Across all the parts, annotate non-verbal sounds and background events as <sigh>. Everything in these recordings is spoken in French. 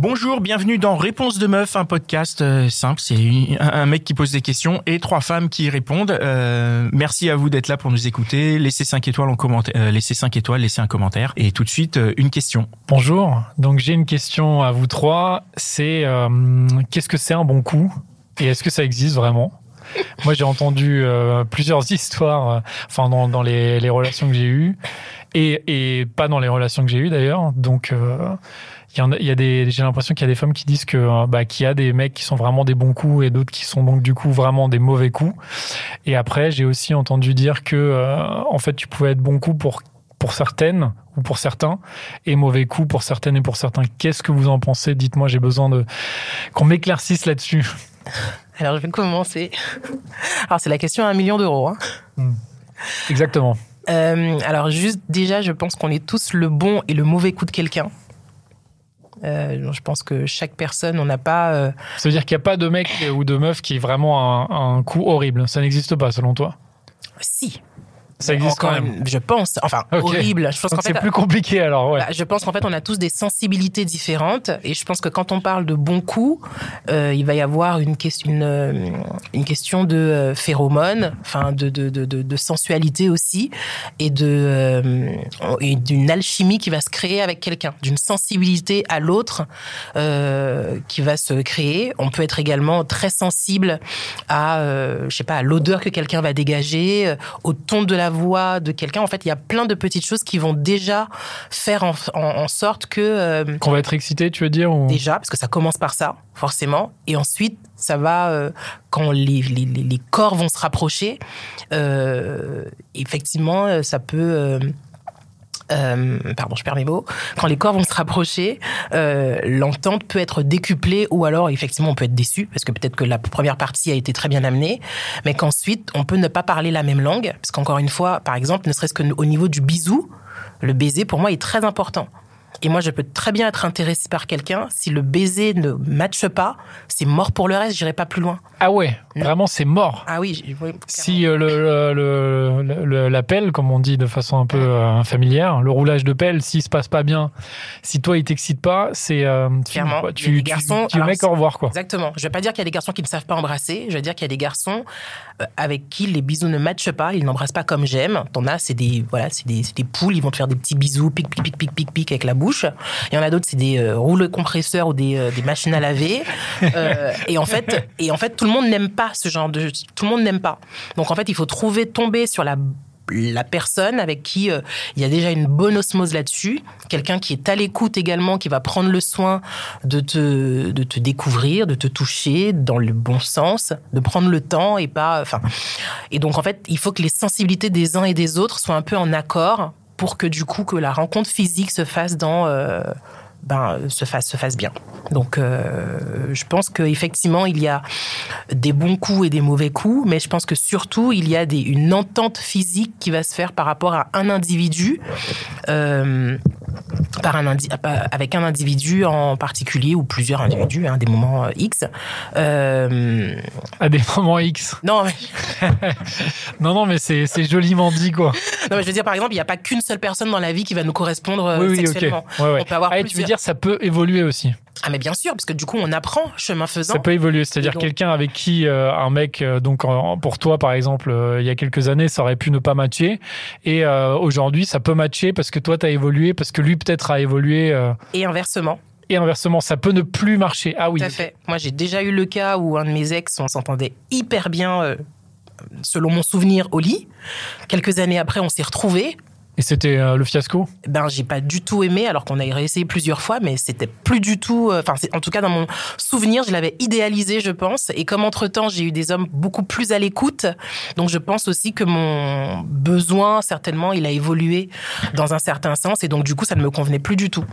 Bonjour, bienvenue dans Réponse de meuf, un podcast euh, simple. C'est un, mec qui pose des questions et trois femmes qui y répondent. Euh, merci à vous d'être là pour nous écouter. Laissez 5 étoiles en commentaire, euh, laissez 5 étoiles, laissez un commentaire. Et tout de suite, une question. Bonjour, donc j'ai une question à vous trois. C'est qu'est-ce que c'est un bon coup? Et est-ce que ça existe vraiment? <laughs> Moi j'ai entendu plusieurs <laughs> histoires, enfin dans, dans les, les relations que j'ai eues et, et pas dans les relations que j'ai eues d'ailleurs. Donc il y, en a, il y a des, j'ai l'impression qu'il y a des femmes qui disent que euh, bah, qu'il y a des mecs qui sont vraiment des bons coups et d'autres qui sont donc du coup vraiment des mauvais coups. Et après j'ai aussi entendu dire que euh, en fait tu pouvais être bon coup pour pour certaines ou pour certains et mauvais coup pour certaines et pour certains. Qu'est-ce que vous en pensez? Dites-moi, j'ai besoin de qu'on m'éclaircisse là-dessus. <laughs> Alors, je vais commencer. Alors, c'est la question à un million d'euros. hein. Exactement. Euh, alors, juste déjà, je pense qu'on est tous le bon et le mauvais coup de quelqu'un. Euh, je pense que chaque personne, on n'a pas. euh, Ça veut dire qu'il n'y a pas de mec ou de meuf qui est vraiment un, un coup horrible. Ça n'existe pas selon toi? Si. Ça existe quand même. Je pense. Enfin, horrible. Je pense qu'en c'est fait. plus compliqué alors, ouais. Bah, je pense qu'en fait, on a tous des sensibilités différentes. Et je pense que quand on parle de bon coup, euh, il va y avoir une, question, une, euh, une question de euh, phéromones, enfin, de, de, de, de, de sensualité aussi, et de euh, et d'une alchimie qui va se créer avec quelqu'un, d'une sensibilité à l'autre qui va se créer. On peut être également très sensible à, je sais pas, à l'odeur que quelqu'un va dégager, au ton de la voix de quelqu'un. En fait, il y a plein de petites choses qui vont déjà faire en, en- en sorte que euh, Qu'on va être excité, tu veux dire ou... déjà, parce que ça commence par ça, forcément, et ensuite ça va euh, quand les, les, corps vont se rapprocher. euh, effectivement, ça peut euh, pardon, je perds mes mots. Quand les corps vont se rapprocher, euh, l'entente peut être décuplée ou alors effectivement on peut être déçu parce que peut-être que la première partie a été très bien amenée, mais qu'ensuite on peut ne pas parler la même langue parce qu'encore une fois, par exemple, ne serait-ce qu'au niveau du bisou, le baiser pour moi est très important. Et moi, je peux très bien être intéressée par quelqu'un. Si le baiser ne matche pas, c'est mort pour le reste. J'irai pas plus loin. Ah ouais, vraiment c'est mort. Ah oui, Si euh, le, le, la pelle, comme on dit de façon un peu euh, familière, le roulage de pelle, s'il se passe pas bien, si toi il t'excite pas, c'est euh, Clairement. quoi. Il y a Tu, des tu, garçons- tu alors, mec au revoir quoi. Exactement. Je vais pas dire qu'il y a des garçons qui ne savent pas embrasser. Je vais dire qu'il y a des garçons avec qui les bisous ne matchent pas. Ils n'embrassent pas comme j'aime. T'en as, c'est des voilà, c'est des, c'est des poules. Ils vont te faire des petits bisous, pic pic pic pic pic pic avec la bouche. Il y en a d'autres, c'est des euh, rouleaux compresseurs ou des, euh, des machines à laver. <laughs> Euh, et en fait, et en fait, tout le monde n'aime pas ce genre de. Tout le monde n'aime pas. Donc en fait, il faut trouver tomber sur la la personne avec qui euh, il y a déjà une bonne osmose là-dessus, quelqu'un qui est à l'écoute également, qui va prendre le soin de te, de te découvrir, de te toucher dans le bon sens, de prendre le temps et pas, enfin, et donc en fait, il faut que les sensibilités des uns et des autres soient un peu en accord pour que du coup que la rencontre physique se fasse dans euh, ben, se fasse se fasse bien. Donc, euh, je pense qu'effectivement, il y a des bons coups et des mauvais coups, mais je pense que surtout, il y a des, une entente physique qui va se faire par rapport à un individu, euh, par un indi- avec un individu en particulier ou plusieurs individus, hein, des moments euh, X. Euh, À des moments X. non, mais, <laughs> Non, non, mais c'est joliment dit quoi. non, mais je veux dire, par exemple, il n'y a pas qu'une seule personne dans la vie qui va nous correspondre euh, oui, sexuellement. Ouais, ouais. On peut avoir Ah, tu veux dire, ça peut évoluer aussi. Ah, mais bien sûr, parce que du coup, on apprend chemin faisant. Ça peut évoluer, c'est-à-dire donc- quelqu'un avec qui euh, un mec, euh, donc en- pour toi par exemple, euh, il y a quelques années, ça aurait pu ne pas matcher, et aujourd'hui ça peut matcher parce que toi t'as évolué, parce que lui peut-être a évolué, Et inversement. et inversement, ça peut ne plus marcher. Ah oui. Tout à fait. Moi, j'ai déjà eu le cas où un de mes ex, on s'entendait hyper bien, selon mon souvenir, au lit. Quelques années après, on s'est retrouvés. Et c'était euh, le fiasco? Ben, j'ai pas du tout aimé, alors qu'on a réessayé plusieurs fois, mais c'était plus du tout. euh, Enfin, en tout cas, dans mon souvenir, je l'avais idéalisé, je pense. Et comme entre temps, j'ai eu des hommes beaucoup plus à l'écoute, donc je pense aussi que mon besoin, certainement, il a évolué dans un certain sens, et donc du coup, ça ne me convenait plus du tout.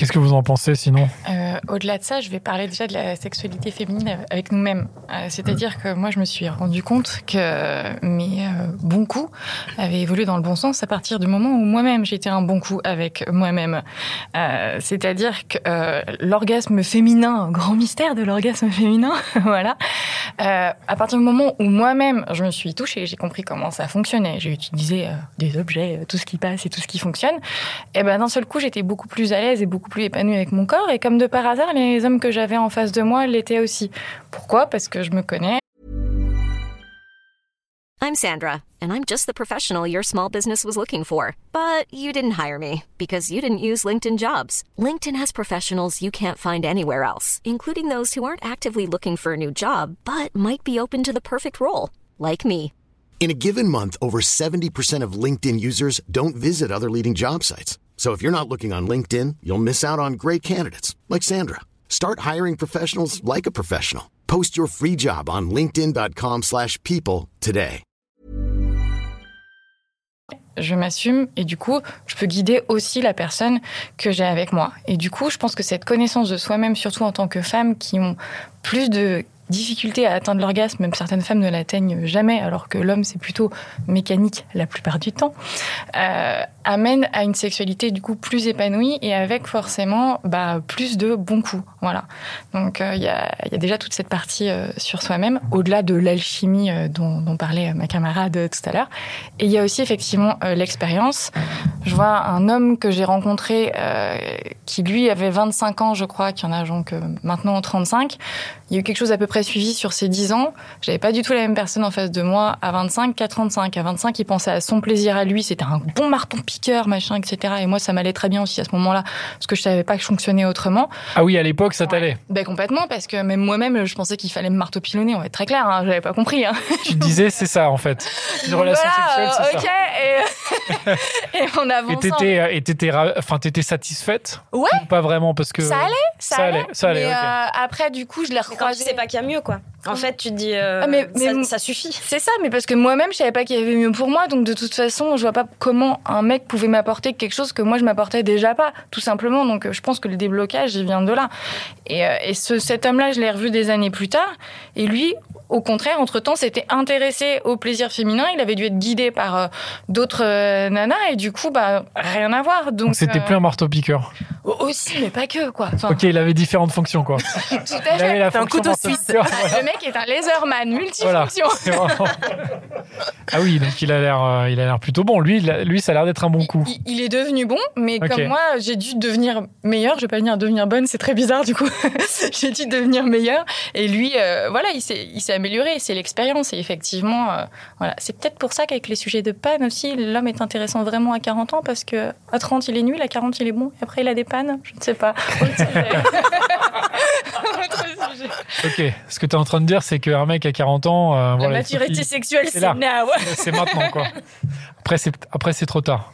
Qu'est-ce que vous en pensez sinon Euh, Au-delà de ça, je vais parler déjà de la sexualité féminine avec nous-mêmes. Euh, C'est-à-dire que moi, je me suis rendu compte que mes euh, bons coups avaient évolué dans le bon sens à partir du moment où moi-même j'étais un bon coup avec moi-même. C'est-à-dire que l'orgasme féminin, grand mystère de l'orgasme <laughs> féminin, voilà. À partir du moment où moi-même je me suis touchée, j'ai compris comment ça fonctionnait, j'ai utilisé des objets, tout ce qui passe et tout ce qui fonctionne. Et ben d'un seul coup, j'étais beaucoup plus à l'aise et beaucoup plus épanouie avec mon corps. Et comme de par hasard, les hommes que j'avais en face de moi l'étaient aussi. Pourquoi Parce que je me connais. I'm Sandra, and I'm just the professional your small business was looking for. But you didn't hire me because you didn't use LinkedIn jobs. LinkedIn has professionals you can't find anywhere else, including those who aren't actively looking for a new job but might be open to the perfect role, like me. In a given month, over 70% of LinkedIn users don't visit other leading job sites. So if you're not looking on LinkedIn, you'll miss out on great candidates like Sandra. Start hiring professionals like a professional. Post your free job on linkedin.com/people today. je m'assume et du coup, je peux guider aussi la personne que j'ai avec moi. Et du coup, je pense que cette connaissance de soi-même, surtout en tant que femme, qui ont plus de difficulté à atteindre l'orgasme, même certaines femmes ne l'atteignent jamais, alors que l'homme, c'est plutôt mécanique la plupart du temps, euh, amène à une sexualité du coup plus épanouie et avec forcément bah, plus de bons coups. Voilà. Donc euh, il y, a, déjà toute cette partie euh, sur soi-même, au-delà de l'alchimie euh, dont, parlait ma camarade tout à l'heure. Et il y a aussi effectivement l'expérience. Je vois un homme que j'ai rencontré qui lui avait 25 ans, je crois, qui en a donc maintenant 35. Il y a eu quelque chose à peu près suivi sur ces 10 ans. J'avais pas du tout la même personne en face de moi à 25 qu'à 35. À 25, il pensait à son plaisir à lui. C'était un bon marteau piqueur, machin, etc. Et moi, ça m'allait très bien aussi à ce moment-là, parce que je savais pas que je fonctionnais autrement. Ah oui, à l'époque, ça t'allait. Ben complètement, parce que même moi-même, je pensais qu'il fallait me marteau pilonner. On va être très clair, hein, j'avais pas compris. Hein. <laughs> Tu te disais, c'est ça en fait. <laughs> Une relation Voilà, sexuelle, c'est ok. ça. Et, <laughs> et on Et avance. t'étais, euh, et t'étais, ra- enfin, t'étais satisfaite Ouais. Ou Pas vraiment parce que. Ça allait, ça, Ça allait. allait, ça allait, Mais ok. euh, après, du coup, je l'ai quand tu recroisé. sais pas qu'il y a mieux, quoi. En fait, tu te dis, euh, Ah, mais- mais- ça, suffit. C'est ça, mais parce que moi-même, je savais pas qu'il y avait mieux pour moi, donc de toute façon, je vois pas comment un mec pouvait m'apporter quelque chose que moi je m'apportais déjà pas, tout simplement. Donc euh, je pense que le déblocage, il vient de là. Et, euh, et ce, cet homme-là, je l'ai revu des années plus tard, et lui, au contraire, entre-temps, s'était intéressé au plaisir féminin. Il avait dû être guidé par euh, d'autres euh, nanas, et du coup, bah rien à voir. Donc Donc c'était euh, plus un marteau-piqueur. Aussi, mais pas que quoi. Enfin, Ok, il avait différentes fonctions quoi. tout à Il avait fait. la C'est un fonction couteau suisse. voilà. <laughs> Le mec est un laserman Voilà. multifonction. <laughs> Vraiment- ah oui, donc il a l'air, euh, il a l'air plutôt bon. Lui, il a- lui, ça a l'air d'être un bon coup. Il, il est devenu bon, mais comme moi, j'ai dû devenir meilleur. Je vais pas venir devenir bonne, c'est très bizarre du coup. <laughs> j'ai dû devenir meilleur. Et lui, euh, voilà, il s'est, il s'est amélioré. C'est l'expérience. Et effectivement, euh, voilà, c'est peut-être pour ça qu'avec les sujets de panne aussi, l'homme est intéressant vraiment à 40 ans parce que à 30 il est nul, à 40 il est bon, et après il a des pannes. Je ne sais pas. <laughs> Ok, ce que tu es en train de dire, c'est qu'un mec à 40 ans, euh, La voilà, maturité qu'il- sexuelle, c'est now. c'est maintenant quoi. Après, c'est après c'est trop tard.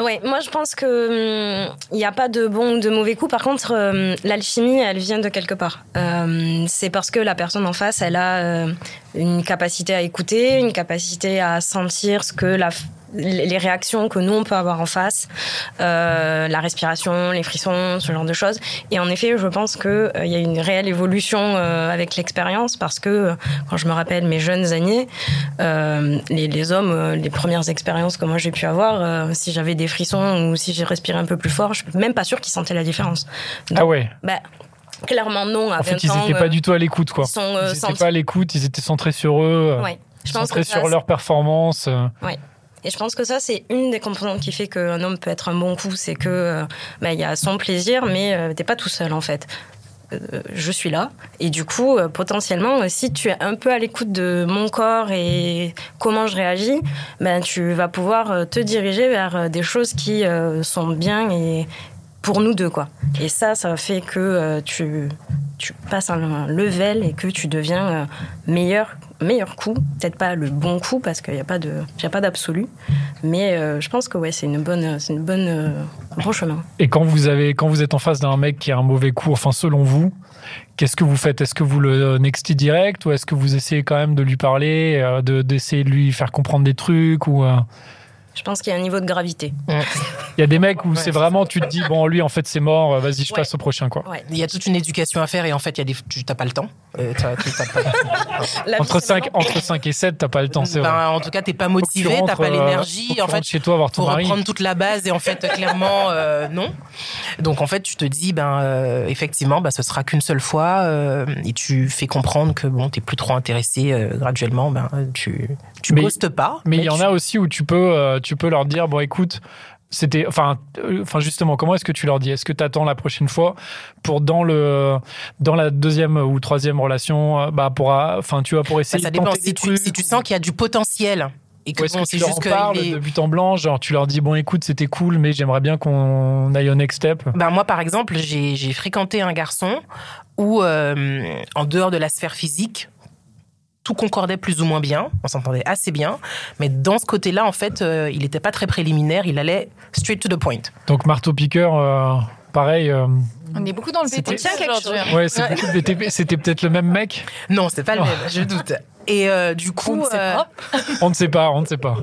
Ouais, moi je pense que hum, il n'y a pas de bon ou de mauvais coup. Par contre, hum, l'alchimie, elle vient de quelque part. Euh, c'est parce que la personne en face, elle a euh, une capacité à écouter, une capacité à sentir ce que la les réactions que nous on peut avoir en face, euh, la respiration, les frissons, ce genre de choses. Et en effet, je pense que euh, il y a une réelle évolution euh, avec l'expérience parce que quand je me rappelle mes jeunes années, les, les hommes, les premières expériences que moi j'ai pu avoir, si j'avais des frissons ou si j'ai respiré un peu plus fort, je suis même pas sûre qu'ils sentaient la différence. Ah ouais. Bah, clairement non. À En fait, 20 ils n'étaient euh, pas du tout à l'écoute quoi. ils sont, euh, ils n'étaient sentis- pas à l'écoute. Ils étaient centrés sur eux, euh, Ouais. Je pense centrés que ça, sur leur performance. euh. Et je pense que ça, c'est une des composantes qui fait qu'un homme peut être un bon coup. C'est que euh, bah, il y a son plaisir, mais euh, t'es pas tout seul en fait. Euh, je suis là. Et du coup, euh, potentiellement, euh, si tu es un peu à l'écoute de mon corps et comment je réagis, ben, tu vas pouvoir euh, te diriger vers euh, des choses qui euh, sont bien et pour nous deux. quoi. Et ça, ça fait que euh, tu, tu passes un level et que tu deviens euh, meilleur meilleur coup. Peut-être pas le bon coup parce qu'il n'y a pas de, pas d'absolu. Mais euh, je pense que ouais, c'est une bonne, c'est une bonne, bon chemin. Et quand vous avez, quand vous êtes en face d'un mec qui a un mauvais coup, enfin selon vous, qu'est-ce que vous faites? Est-ce que vous le nextez direct ou est-ce que vous essayez quand même de lui parler, de d'essayer de lui faire comprendre des trucs ou Je pense qu'il y a un niveau de gravité. il y a des mecs où c'est vraiment tu te dis bon lui en fait c'est mort, euh, vas-y je Ouais. passe au prochain quoi. Ouais. Il y a toute une éducation à faire et en fait, il y a des, tu n'as pas le temps. Euh, tu- pas- <laughs> Entre c'est 5 maintenant. entre 5 et 7, t'as pas le temps, c'est vrai. Ben, en tout cas, t'es pas Faut que tu motivé, t'as rentres, pas euh, l'énergie. tu En fait, chez toi voir ton pour mari. reprendre toute la base et en fait clairement euh, non. Donc en fait tu te dis ben euh, effectivement ben, ce sera qu'une seule fois euh, et tu fais comprendre que bon t'es plus trop intéressé euh, graduellement ben tu tu Mais- ghostes pas. Mais il y en tu- a aussi où tu peux, euh, tu peux leur dire bon écoute, c'était, enfin, euh, enfin justement, comment est-ce que tu leur dis? Est-ce que tu attends la prochaine fois pour dans le, dans la deuxième ou troisième relation, euh, bah pour, euh, enfin tu vois pour Ben, essayer ça de dépend. si tu, si tu sens qu'il y a du potentiel et que bon, que tu leur juste en que parles est- de but en blanc, genre tu leur dis bon écoute c'était cool mais j'aimerais bien qu'on aille au next step? Ben moi, par exemple, j'ai j'ai fréquenté un garçon où, euh, en dehors de la sphère physique, tout concordait plus ou moins bien, on s'entendait assez bien, mais dans ce côté-là, en fait, euh, il n'était pas très préliminaire, il allait straight to the point. Donc marteau piqueur, euh, pareil. euh, On est beaucoup dans le C'était- BTP aujourd'hui. hein. ouais, c'est beaucoup de BTP. C'était peut-être le même mec. Non, c'est pas le Oh. même, je doute. Et euh, du coup, On ne sait euh, pas. On ne sait pas, on ne sait pas.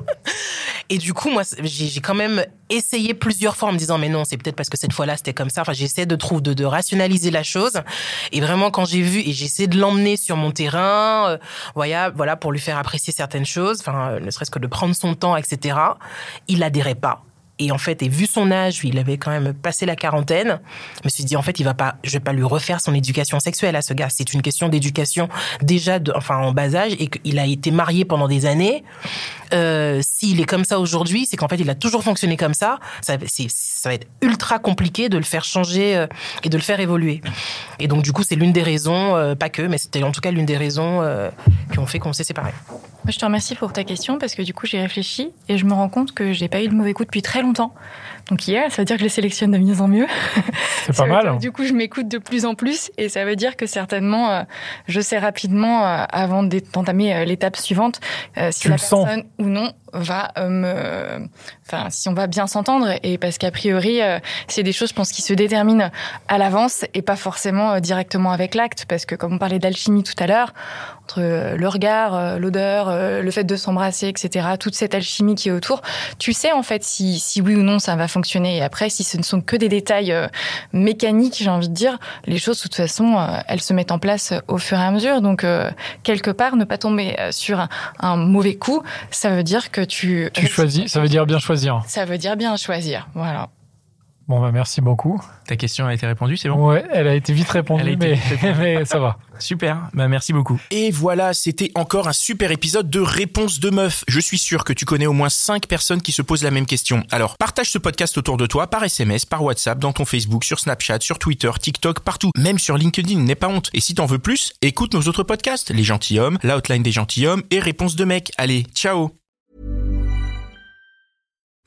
Et du coup, moi, j'ai quand même essayé plusieurs fois en me disant, mais non, c'est peut-être parce que cette fois-là, c'était comme ça. Enfin, j'essaie de trouver, de, de rationaliser la chose. Et vraiment, quand j'ai vu, et j'ai essayé de l'emmener sur mon terrain, euh, voilà, voilà, pour lui faire apprécier certaines choses, enfin, euh, ne serait-ce que de prendre son temps, etc. Il adhérait pas. Et en fait, et vu son âge, il avait quand même passé la quarantaine. Je me suis dit, en fait, il va pas, je vais pas lui refaire son éducation sexuelle à ce gars. C'est une question d'éducation déjà, de, enfin, en bas âge, et qu'il a été marié pendant des années. Euh, S'il est comme ça aujourd'hui, c'est qu'en fait, il a toujours fonctionné comme ça. Ça, va être ultra compliqué de le faire changer euh, et de le faire évoluer. Et donc, du coup, c'est l'une des raisons, euh, pas que, mais c'était en tout cas l'une des raisons qui ont fait qu'on s'est séparés. Je te remercie pour ta question parce que du coup, j'ai réfléchi et je me rends compte que j'ai pas eu de mauvais coup depuis très longtemps. Donc hier, ça veut dire que je les sélectionne de mieux en mieux. C'est pas <laughs> mal. dire Du coup, je m'écoute de plus en plus et ça veut dire que certainement, euh, je sais rapidement, euh, avant d'entamer euh, l'étape suivante, si Tu la sens. personne ou non va me... Enfin, si on va bien s'entendre et parce qu'a priori, c'est des choses, je pense, qui se déterminent à l'avance et pas forcément directement avec l'acte parce que comme on parlait d'alchimie tout à l'heure, entre euh, le regard, euh, l'odeur, euh, le fait de s'embrasser, etc., toute cette alchimie qui est autour, tu sais en fait si, si oui ou non ça va fonctionner. Et après, si ce ne sont que des détails mécaniques, j'ai envie de dire, les choses, de toute façon, elles se mettent en place au fur et à mesure. Donc, quelque part, ne pas tomber sur un, un mauvais coup, ça veut dire que tu... Tu choisis, ça veut dire bien choisir. Ça veut dire bien choisir, voilà. Bon, bah, merci beaucoup. Ta question a été répondue, c'est bon? Ouais, elle a été vite répondue, été mais, vite répondue. <laughs> mais ça va. Super, bah merci beaucoup. Et voilà, c'était encore un super épisode de Réponse de meuf. Je suis sûr que tu connais au moins 5 personnes qui se posent la même question. Alors, partage ce podcast autour de toi par SMS, par WhatsApp, dans ton Facebook, sur Snapchat, sur Twitter, TikTok, partout. Même sur LinkedIn, n'aie pas honte. Et si t'en veux plus, écoute nos autres podcasts, Les Gentilhommes, L'Outline des Gentilhommes et Réponse de mec. Allez, ciao